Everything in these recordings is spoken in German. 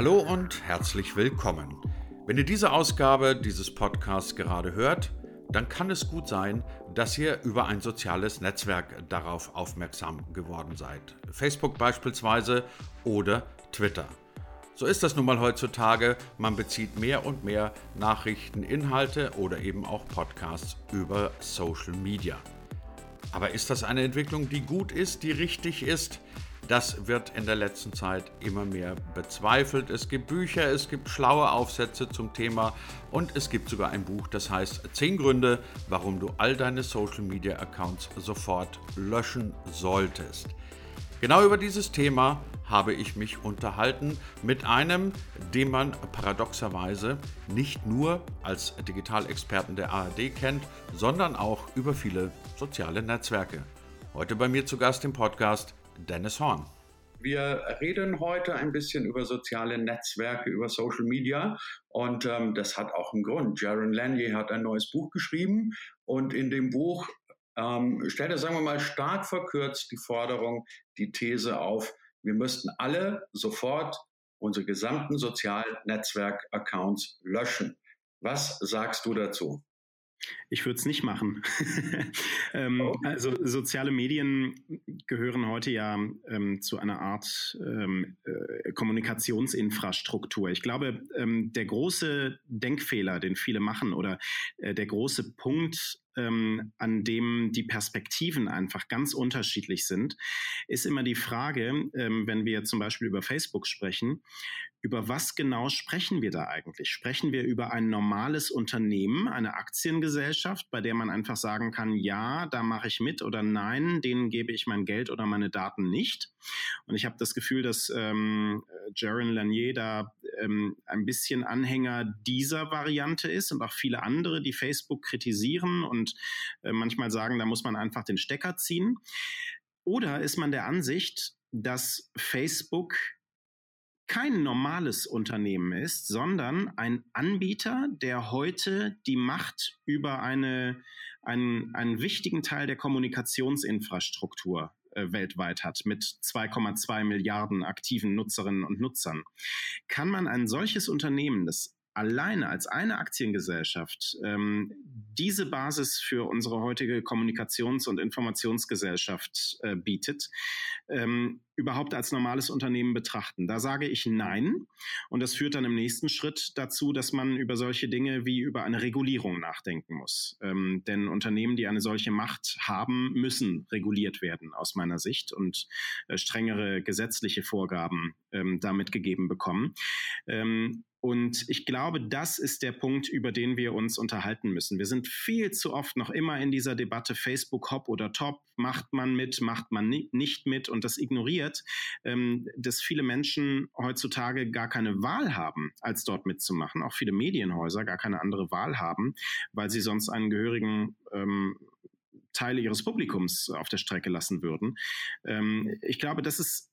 Hallo und herzlich willkommen. Wenn ihr diese Ausgabe dieses Podcasts gerade hört, dann kann es gut sein, dass ihr über ein soziales Netzwerk darauf aufmerksam geworden seid. Facebook beispielsweise oder Twitter. So ist das nun mal heutzutage. Man bezieht mehr und mehr Nachrichten, Inhalte oder eben auch Podcasts über Social Media. Aber ist das eine Entwicklung, die gut ist, die richtig ist? Das wird in der letzten Zeit immer mehr bezweifelt. Es gibt Bücher, es gibt schlaue Aufsätze zum Thema und es gibt sogar ein Buch, das heißt 10 Gründe, warum du all deine Social Media Accounts sofort löschen solltest. Genau über dieses Thema habe ich mich unterhalten mit einem, den man paradoxerweise nicht nur als Digitalexperten der ARD kennt, sondern auch über viele soziale Netzwerke. Heute bei mir zu Gast im Podcast Dennis Horn. Wir reden heute ein bisschen über soziale Netzwerke, über Social Media und ähm, das hat auch einen Grund. Jaron Lanier hat ein neues Buch geschrieben und in dem Buch ähm, stellt er, sagen wir mal, stark verkürzt die Forderung, die These auf, wir müssten alle sofort unsere gesamten sozialen Netzwerk-Accounts löschen. Was sagst du dazu? Ich würde es nicht machen. ähm, oh. Also soziale Medien gehören heute ja ähm, zu einer Art ähm, äh, Kommunikationsinfrastruktur. Ich glaube, ähm, der große Denkfehler, den viele machen, oder äh, der große Punkt, ähm, an dem die Perspektiven einfach ganz unterschiedlich sind, ist immer die Frage, ähm, wenn wir zum Beispiel über Facebook sprechen, über was genau sprechen wir da eigentlich? Sprechen wir über ein normales Unternehmen, eine Aktiengesellschaft, bei der man einfach sagen kann, ja, da mache ich mit oder nein, denen gebe ich mein Geld oder meine Daten nicht? Und ich habe das Gefühl, dass ähm, Jaron Lanier da ähm, ein bisschen Anhänger dieser Variante ist und auch viele andere, die Facebook kritisieren und äh, manchmal sagen, da muss man einfach den Stecker ziehen. Oder ist man der Ansicht, dass Facebook kein normales Unternehmen ist, sondern ein Anbieter, der heute die Macht über eine, einen, einen wichtigen Teil der Kommunikationsinfrastruktur äh, weltweit hat mit 2,2 Milliarden aktiven Nutzerinnen und Nutzern. Kann man ein solches Unternehmen, das alleine als eine Aktiengesellschaft ähm, diese Basis für unsere heutige Kommunikations- und Informationsgesellschaft äh, bietet, ähm, überhaupt als normales Unternehmen betrachten. Da sage ich nein. Und das führt dann im nächsten Schritt dazu, dass man über solche Dinge wie über eine Regulierung nachdenken muss. Ähm, denn Unternehmen, die eine solche Macht haben, müssen reguliert werden, aus meiner Sicht, und äh, strengere gesetzliche Vorgaben ähm, damit gegeben bekommen. Ähm, und ich glaube, das ist der Punkt, über den wir uns unterhalten müssen. Wir sind viel zu oft noch immer in dieser Debatte Facebook Hop oder Top. Macht man mit, macht man nicht mit und das ignoriert, ähm, dass viele Menschen heutzutage gar keine Wahl haben, als dort mitzumachen. Auch viele Medienhäuser gar keine andere Wahl haben, weil sie sonst einen gehörigen ähm, Teile ihres Publikums auf der Strecke lassen würden. Ähm, ich glaube, das ist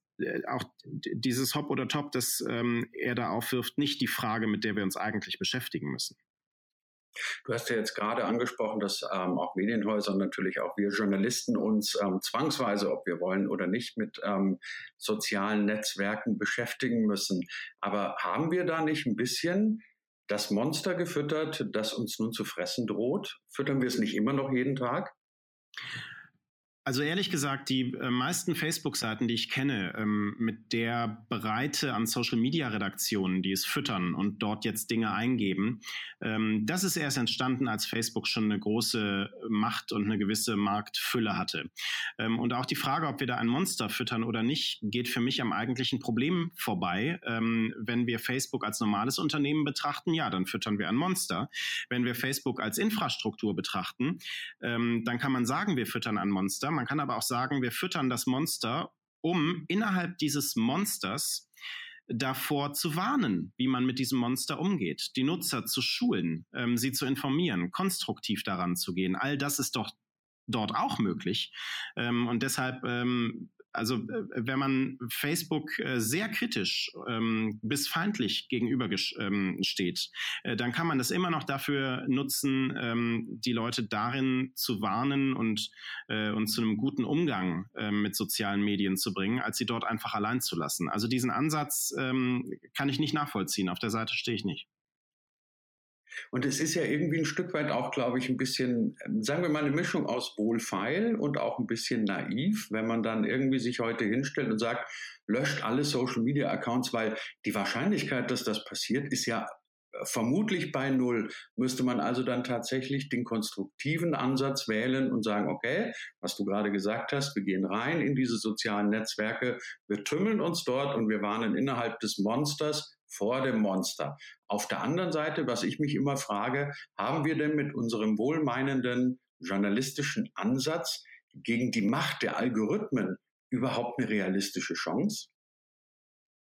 auch dieses Hop oder Top, das ähm, er da aufwirft, nicht die Frage, mit der wir uns eigentlich beschäftigen müssen. Du hast ja jetzt gerade angesprochen, dass ähm, auch Medienhäuser und natürlich auch wir Journalisten uns ähm, zwangsweise, ob wir wollen oder nicht, mit ähm, sozialen Netzwerken beschäftigen müssen. Aber haben wir da nicht ein bisschen das Monster gefüttert, das uns nun zu fressen droht? Füttern wir es nicht immer noch jeden Tag? Also ehrlich gesagt, die äh, meisten Facebook-Seiten, die ich kenne, ähm, mit der Breite an Social-Media-Redaktionen, die es füttern und dort jetzt Dinge eingeben, ähm, das ist erst entstanden, als Facebook schon eine große Macht und eine gewisse Marktfülle hatte. Ähm, und auch die Frage, ob wir da ein Monster füttern oder nicht, geht für mich am eigentlichen Problem vorbei. Ähm, wenn wir Facebook als normales Unternehmen betrachten, ja, dann füttern wir ein Monster. Wenn wir Facebook als Infrastruktur betrachten, ähm, dann kann man sagen, wir füttern ein Monster man kann aber auch sagen, wir füttern das Monster, um innerhalb dieses Monsters davor zu warnen, wie man mit diesem Monster umgeht, die Nutzer zu schulen, ähm, sie zu informieren, konstruktiv daran zu gehen. All das ist doch dort auch möglich. Ähm, und deshalb ähm, also äh, wenn man Facebook äh, sehr kritisch ähm, bis feindlich gegenüber ähm, steht, äh, dann kann man das immer noch dafür nutzen, ähm, die Leute darin zu warnen und, und zu einem guten Umgang mit sozialen Medien zu bringen, als sie dort einfach allein zu lassen. Also diesen Ansatz kann ich nicht nachvollziehen. Auf der Seite stehe ich nicht. Und es ist ja irgendwie ein Stück weit auch, glaube ich, ein bisschen, sagen wir mal, eine Mischung aus wohlfeil und auch ein bisschen naiv, wenn man dann irgendwie sich heute hinstellt und sagt, löscht alle Social Media Accounts, weil die Wahrscheinlichkeit, dass das passiert, ist ja äh, vermutlich bei Null. Müsste man also dann tatsächlich den konstruktiven Ansatz wählen und sagen, okay, was du gerade gesagt hast, wir gehen rein in diese sozialen Netzwerke, wir tümmeln uns dort und wir warnen innerhalb des Monsters vor dem Monster. Auf der anderen Seite, was ich mich immer frage, haben wir denn mit unserem wohlmeinenden journalistischen Ansatz gegen die Macht der Algorithmen überhaupt eine realistische Chance?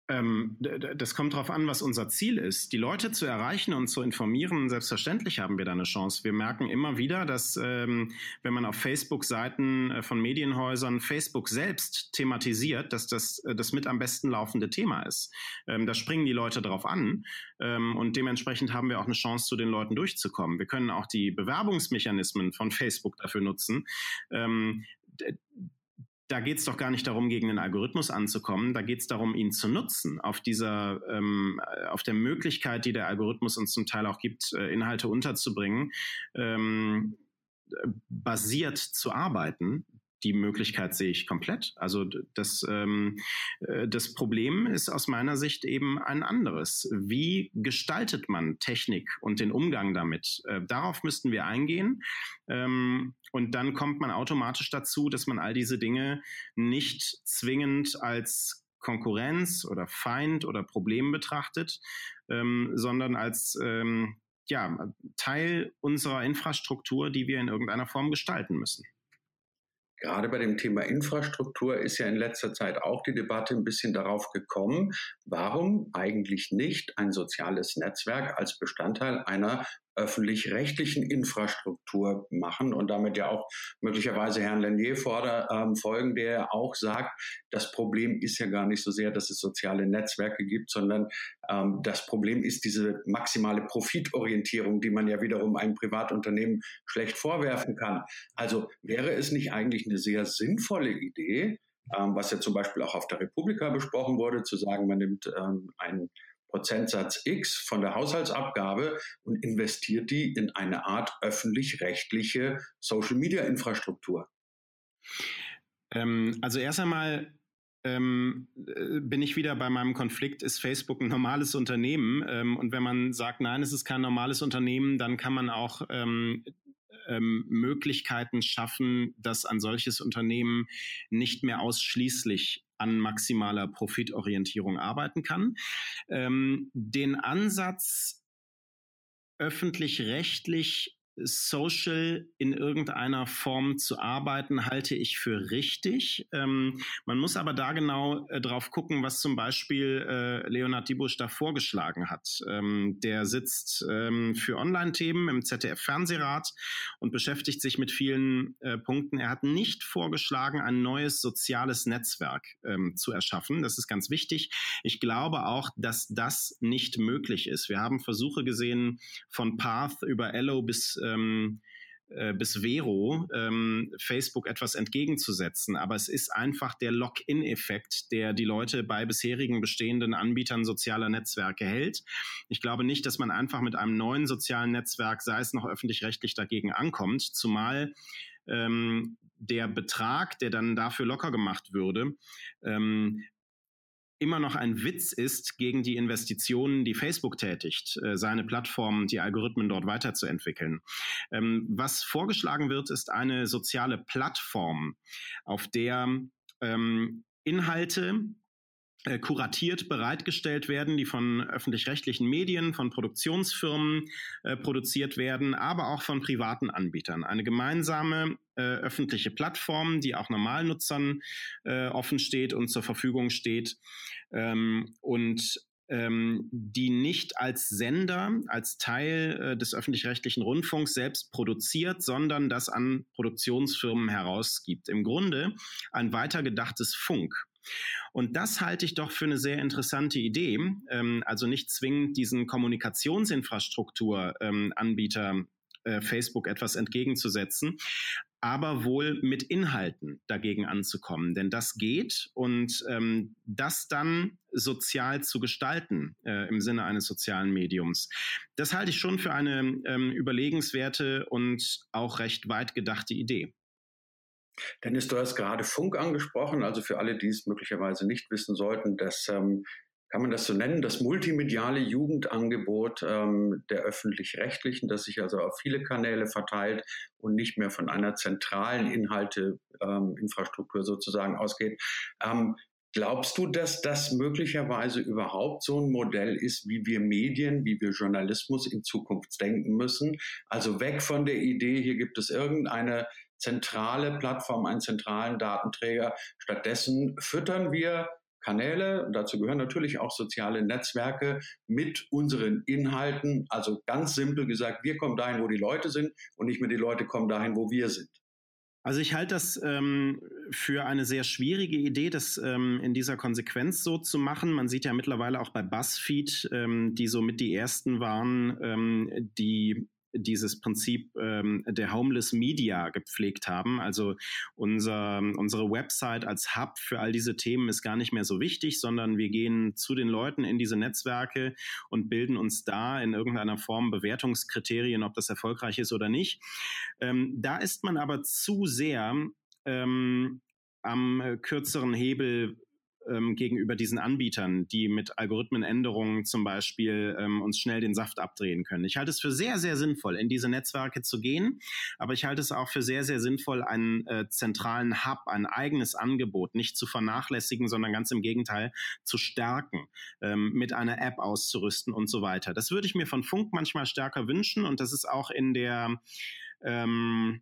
Ähm, das kommt darauf an, was unser Ziel ist. Die Leute zu erreichen und zu informieren, selbstverständlich haben wir da eine Chance. Wir merken immer wieder, dass ähm, wenn man auf Facebook-Seiten äh, von Medienhäusern Facebook selbst thematisiert, dass das äh, das mit am besten laufende Thema ist. Ähm, da springen die Leute drauf an ähm, und dementsprechend haben wir auch eine Chance, zu den Leuten durchzukommen. Wir können auch die Bewerbungsmechanismen von Facebook dafür nutzen ähm, da geht es doch gar nicht darum, gegen den Algorithmus anzukommen. Da geht es darum, ihn zu nutzen, auf dieser, ähm, auf der Möglichkeit, die der Algorithmus uns zum Teil auch gibt, äh, Inhalte unterzubringen, ähm, basiert zu arbeiten, die Möglichkeit sehe ich komplett. Also das, ähm, äh, das Problem ist aus meiner Sicht eben ein anderes. Wie gestaltet man Technik und den Umgang damit? Äh, darauf müssten wir eingehen. Ähm, und dann kommt man automatisch dazu, dass man all diese Dinge nicht zwingend als Konkurrenz oder Feind oder Problem betrachtet, ähm, sondern als ähm, ja, Teil unserer Infrastruktur, die wir in irgendeiner Form gestalten müssen. Gerade bei dem Thema Infrastruktur ist ja in letzter Zeit auch die Debatte ein bisschen darauf gekommen, warum eigentlich nicht ein soziales Netzwerk als Bestandteil einer öffentlich-rechtlichen Infrastruktur machen und damit ja auch möglicherweise Herrn Lenier vorder, ähm, folgen, der auch sagt, das Problem ist ja gar nicht so sehr, dass es soziale Netzwerke gibt, sondern ähm, das Problem ist diese maximale Profitorientierung, die man ja wiederum einem Privatunternehmen schlecht vorwerfen kann. Also wäre es nicht eigentlich eine sehr sinnvolle Idee, ähm, was ja zum Beispiel auch auf der Republika besprochen wurde, zu sagen, man nimmt ähm, ein Prozentsatz X von der Haushaltsabgabe und investiert die in eine Art öffentlich-rechtliche Social-Media-Infrastruktur? Ähm, also erst einmal ähm, äh, bin ich wieder bei meinem Konflikt, ist Facebook ein normales Unternehmen? Ähm, und wenn man sagt, nein, es ist kein normales Unternehmen, dann kann man auch ähm, ähm, Möglichkeiten schaffen, dass ein solches Unternehmen nicht mehr ausschließlich an maximaler Profitorientierung arbeiten kann. Ähm, den Ansatz öffentlich-rechtlich social in irgendeiner Form zu arbeiten, halte ich für richtig. Ähm, man muss aber da genau äh, drauf gucken, was zum Beispiel äh, Leonhard Dibusch da vorgeschlagen hat. Ähm, der sitzt ähm, für Online-Themen im ZDF-Fernsehrat und beschäftigt sich mit vielen äh, Punkten. Er hat nicht vorgeschlagen, ein neues soziales Netzwerk ähm, zu erschaffen. Das ist ganz wichtig. Ich glaube auch, dass das nicht möglich ist. Wir haben Versuche gesehen von Path über Ello bis ähm, äh, bis Vero ähm, Facebook etwas entgegenzusetzen. Aber es ist einfach der Lock-in-Effekt, der die Leute bei bisherigen bestehenden Anbietern sozialer Netzwerke hält. Ich glaube nicht, dass man einfach mit einem neuen sozialen Netzwerk, sei es noch öffentlich-rechtlich, dagegen ankommt, zumal ähm, der Betrag, der dann dafür locker gemacht würde, ähm, immer noch ein Witz ist gegen die Investitionen, die Facebook tätigt, äh, seine Plattform, die Algorithmen dort weiterzuentwickeln. Ähm, was vorgeschlagen wird, ist eine soziale Plattform, auf der ähm, Inhalte kuratiert bereitgestellt werden, die von öffentlich-rechtlichen Medien, von Produktionsfirmen äh, produziert werden, aber auch von privaten Anbietern. Eine gemeinsame äh, öffentliche Plattform, die auch Normalnutzern äh, offen steht und zur Verfügung steht. Ähm, und ähm, die nicht als Sender, als Teil äh, des öffentlich-rechtlichen Rundfunks selbst produziert, sondern das an Produktionsfirmen herausgibt. Im Grunde ein weitergedachtes Funk. Und das halte ich doch für eine sehr interessante Idee. Ähm, also nicht zwingend diesen Kommunikationsinfrastrukturanbieter äh, Facebook etwas entgegenzusetzen, aber wohl mit Inhalten dagegen anzukommen. Denn das geht und ähm, das dann sozial zu gestalten äh, im Sinne eines sozialen Mediums. Das halte ich schon für eine ähm, überlegenswerte und auch recht weit gedachte Idee. Dennis, du hast gerade Funk angesprochen. Also für alle, die es möglicherweise nicht wissen sollten, dass ähm, kann man das so nennen, das multimediale Jugendangebot ähm, der öffentlich-rechtlichen, das sich also auf viele Kanäle verteilt und nicht mehr von einer zentralen Inhalteinfrastruktur ähm, sozusagen ausgeht. Ähm, glaubst du, dass das möglicherweise überhaupt so ein Modell ist, wie wir Medien, wie wir Journalismus in Zukunft denken müssen? Also weg von der Idee, hier gibt es irgendeine zentrale Plattform, einen zentralen Datenträger. Stattdessen füttern wir Kanäle, dazu gehören natürlich auch soziale Netzwerke mit unseren Inhalten. Also ganz simpel gesagt, wir kommen dahin, wo die Leute sind und nicht mehr die Leute kommen dahin, wo wir sind. Also ich halte das ähm, für eine sehr schwierige Idee, das ähm, in dieser Konsequenz so zu machen. Man sieht ja mittlerweile auch bei BuzzFeed, ähm, die so mit die ersten waren, ähm, die dieses Prinzip ähm, der Homeless Media gepflegt haben. Also unser, unsere Website als Hub für all diese Themen ist gar nicht mehr so wichtig, sondern wir gehen zu den Leuten in diese Netzwerke und bilden uns da in irgendeiner Form Bewertungskriterien, ob das erfolgreich ist oder nicht. Ähm, da ist man aber zu sehr ähm, am äh, kürzeren Hebel ähm, gegenüber diesen Anbietern, die mit Algorithmenänderungen zum Beispiel ähm, uns schnell den Saft abdrehen können. Ich halte es für sehr, sehr sinnvoll, in diese Netzwerke zu gehen, aber ich halte es auch für sehr, sehr sinnvoll, einen äh, zentralen Hub, ein eigenes Angebot nicht zu vernachlässigen, sondern ganz im Gegenteil zu stärken, ähm, mit einer App auszurüsten und so weiter. Das würde ich mir von Funk manchmal stärker wünschen und das ist auch in der ähm,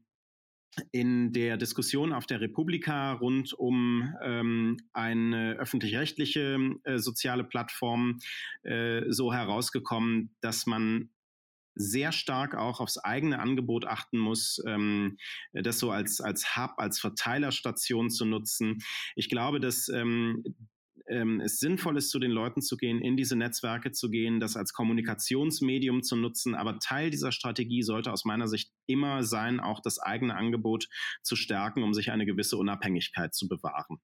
in der Diskussion auf der Republika rund um ähm, eine öffentlich-rechtliche äh, soziale Plattform äh, so herausgekommen, dass man sehr stark auch aufs eigene Angebot achten muss, ähm, das so als, als Hub, als Verteilerstation zu nutzen. Ich glaube, dass ähm, ähm, es sinnvoll ist, zu den Leuten zu gehen, in diese Netzwerke zu gehen, das als Kommunikationsmedium zu nutzen. Aber Teil dieser Strategie sollte aus meiner Sicht immer sein, auch das eigene Angebot zu stärken, um sich eine gewisse Unabhängigkeit zu bewahren.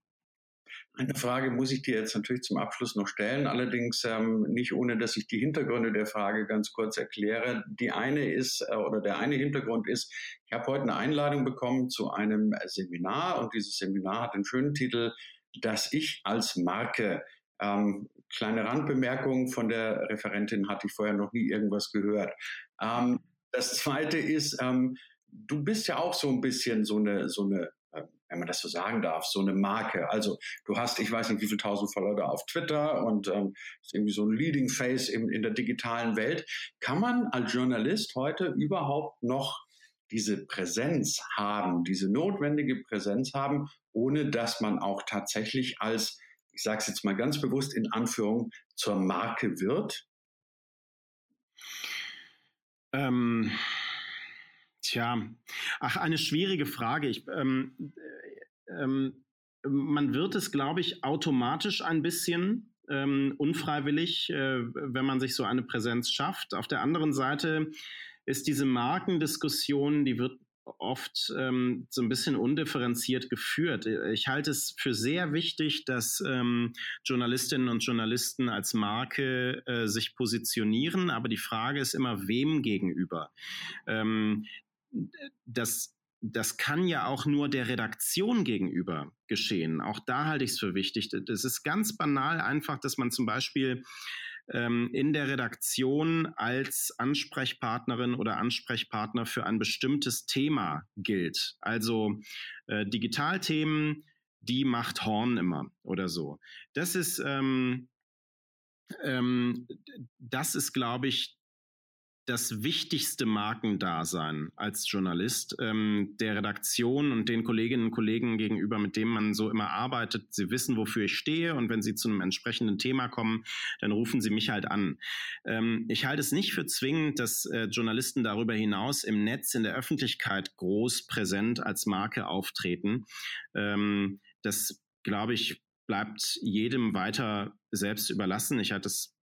Eine Frage muss ich dir jetzt natürlich zum Abschluss noch stellen, allerdings ähm, nicht ohne, dass ich die Hintergründe der Frage ganz kurz erkläre. Die eine ist, äh, oder der eine Hintergrund ist, ich habe heute eine Einladung bekommen zu einem Seminar und dieses Seminar hat den schönen Titel dass ich als Marke, ähm, kleine Randbemerkung von der Referentin hatte ich vorher noch nie irgendwas gehört. Ähm, das zweite ist, ähm, du bist ja auch so ein bisschen so eine, so eine, äh, wenn man das so sagen darf, so eine Marke. Also du hast, ich weiß nicht, wie viele tausend Follower auf Twitter und ähm, ist irgendwie so ein Leading Face in, in der digitalen Welt. Kann man als Journalist heute überhaupt noch diese Präsenz haben, diese notwendige Präsenz haben, ohne dass man auch tatsächlich als, ich sage es jetzt mal ganz bewusst in Anführung, zur Marke wird? Ähm, tja, ach, eine schwierige Frage. Ich, ähm, äh, ähm, man wird es, glaube ich, automatisch ein bisschen ähm, unfreiwillig, äh, wenn man sich so eine Präsenz schafft. Auf der anderen Seite ist diese Markendiskussion, die wird oft ähm, so ein bisschen undifferenziert geführt. Ich halte es für sehr wichtig, dass ähm, Journalistinnen und Journalisten als Marke äh, sich positionieren, aber die Frage ist immer, wem gegenüber. Ähm, das das kann ja auch nur der Redaktion gegenüber geschehen. Auch da halte ich es für wichtig. Das ist ganz banal einfach, dass man zum Beispiel ähm, in der Redaktion als Ansprechpartnerin oder Ansprechpartner für ein bestimmtes Thema gilt. Also äh, Digitalthemen, die macht Horn immer oder so. Das ist, ähm, ähm, das ist, glaube ich, das wichtigste Markendasein als Journalist ähm, der Redaktion und den Kolleginnen und Kollegen gegenüber, mit denen man so immer arbeitet. Sie wissen, wofür ich stehe und wenn sie zu einem entsprechenden Thema kommen, dann rufen sie mich halt an. Ähm, ich halte es nicht für zwingend, dass äh, Journalisten darüber hinaus im Netz, in der Öffentlichkeit groß präsent als Marke auftreten. Ähm, das, glaube ich, bleibt jedem weiter selbst überlassen. Ich halte es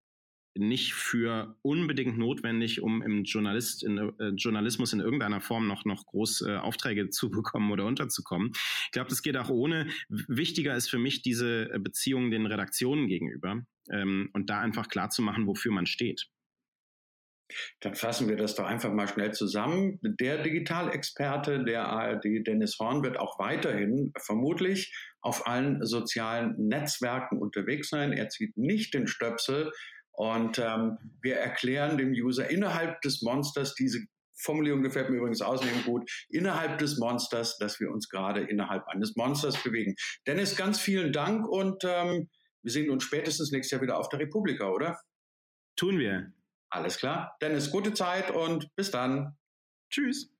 nicht für unbedingt notwendig, um im Journalist, in, äh, Journalismus in irgendeiner Form noch, noch groß äh, Aufträge zu bekommen oder unterzukommen. Ich glaube, das geht auch ohne. Wichtiger ist für mich diese äh, Beziehung den Redaktionen gegenüber ähm, und da einfach klar zu machen, wofür man steht. Dann fassen wir das doch einfach mal schnell zusammen. Der Digitalexperte der ARD, Dennis Horn, wird auch weiterhin vermutlich auf allen sozialen Netzwerken unterwegs sein. Er zieht nicht den Stöpsel, und ähm, wir erklären dem User innerhalb des Monsters, diese Formulierung gefällt mir übrigens außerdem gut, innerhalb des Monsters, dass wir uns gerade innerhalb eines Monsters bewegen. Dennis, ganz vielen Dank und ähm, wir sehen uns spätestens nächstes Jahr wieder auf der Republika, oder? Tun wir. Alles klar. Dennis, gute Zeit und bis dann. Tschüss.